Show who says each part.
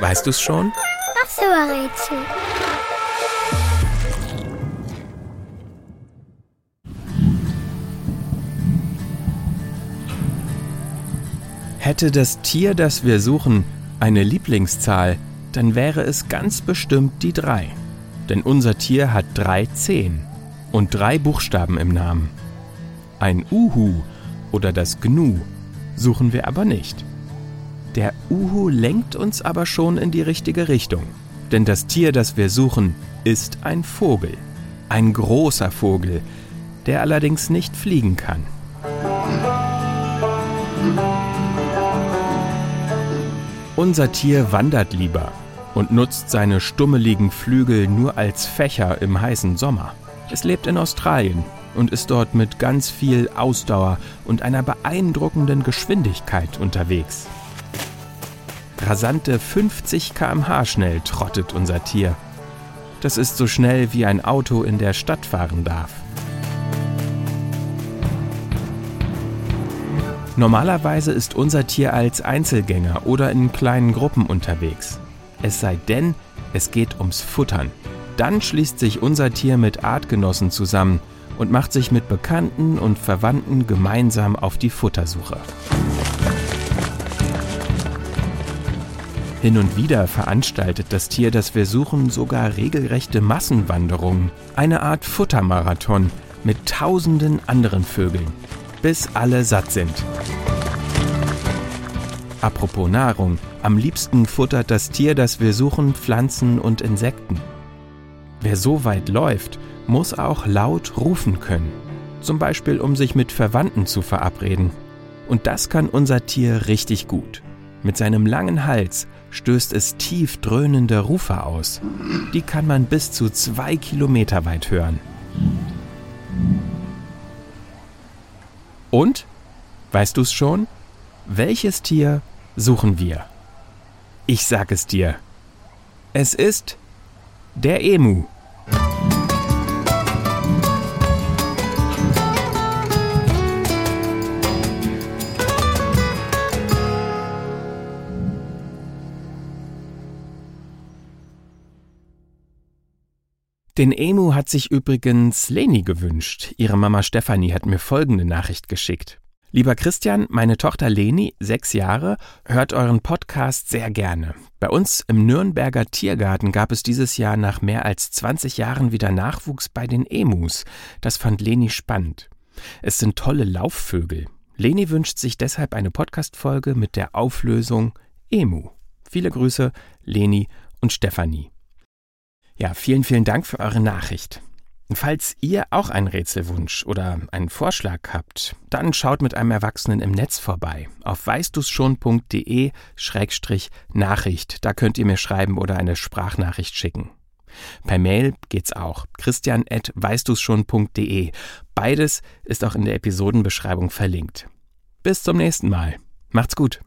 Speaker 1: Weißt du's schon?
Speaker 2: Das Rätsel.
Speaker 1: Hätte das Tier, das wir suchen, eine Lieblingszahl, dann wäre es ganz bestimmt die drei. Denn unser Tier hat drei Zehen und drei Buchstaben im Namen. Ein Uhu oder das Gnu suchen wir aber nicht. Der Uhu lenkt uns aber schon in die richtige Richtung. Denn das Tier, das wir suchen, ist ein Vogel. Ein großer Vogel, der allerdings nicht fliegen kann. Unser Tier wandert lieber und nutzt seine stummeligen Flügel nur als Fächer im heißen Sommer. Es lebt in Australien und ist dort mit ganz viel Ausdauer und einer beeindruckenden Geschwindigkeit unterwegs. Rasante 50 km/h schnell trottet unser Tier. Das ist so schnell, wie ein Auto in der Stadt fahren darf. Normalerweise ist unser Tier als Einzelgänger oder in kleinen Gruppen unterwegs. Es sei denn, es geht ums Futtern. Dann schließt sich unser Tier mit Artgenossen zusammen und macht sich mit Bekannten und Verwandten gemeinsam auf die Futtersuche. Hin und wieder veranstaltet das Tier, das wir suchen, sogar regelrechte Massenwanderungen, eine Art Futtermarathon mit tausenden anderen Vögeln, bis alle satt sind. Apropos Nahrung, am liebsten futtert das Tier, das wir suchen, Pflanzen und Insekten. Wer so weit läuft, muss auch laut rufen können, zum Beispiel um sich mit Verwandten zu verabreden. Und das kann unser Tier richtig gut. Mit seinem langen Hals stößt es tief dröhnende Rufe aus. Die kann man bis zu zwei Kilometer weit hören. Und? Weißt du's schon? Welches Tier suchen wir? Ich sag es dir. Es ist der Emu. Den Emu hat sich übrigens Leni gewünscht. Ihre Mama Stefanie hat mir folgende Nachricht geschickt. Lieber Christian, meine Tochter Leni, sechs Jahre, hört euren Podcast sehr gerne. Bei uns im Nürnberger Tiergarten gab es dieses Jahr nach mehr als 20 Jahren wieder Nachwuchs bei den Emus. Das fand Leni spannend. Es sind tolle Laufvögel. Leni wünscht sich deshalb eine Podcast-Folge mit der Auflösung Emu. Viele Grüße, Leni und Stefanie. Ja, vielen, vielen Dank für eure Nachricht. Falls ihr auch einen Rätselwunsch oder einen Vorschlag habt, dann schaut mit einem Erwachsenen im Netz vorbei auf weißdu's-schon.de-nachricht. Da könnt ihr mir schreiben oder eine Sprachnachricht schicken. Per Mail geht's auch. christian.weißdu's-schon.de. Beides ist auch in der Episodenbeschreibung verlinkt. Bis zum nächsten Mal. Macht's gut.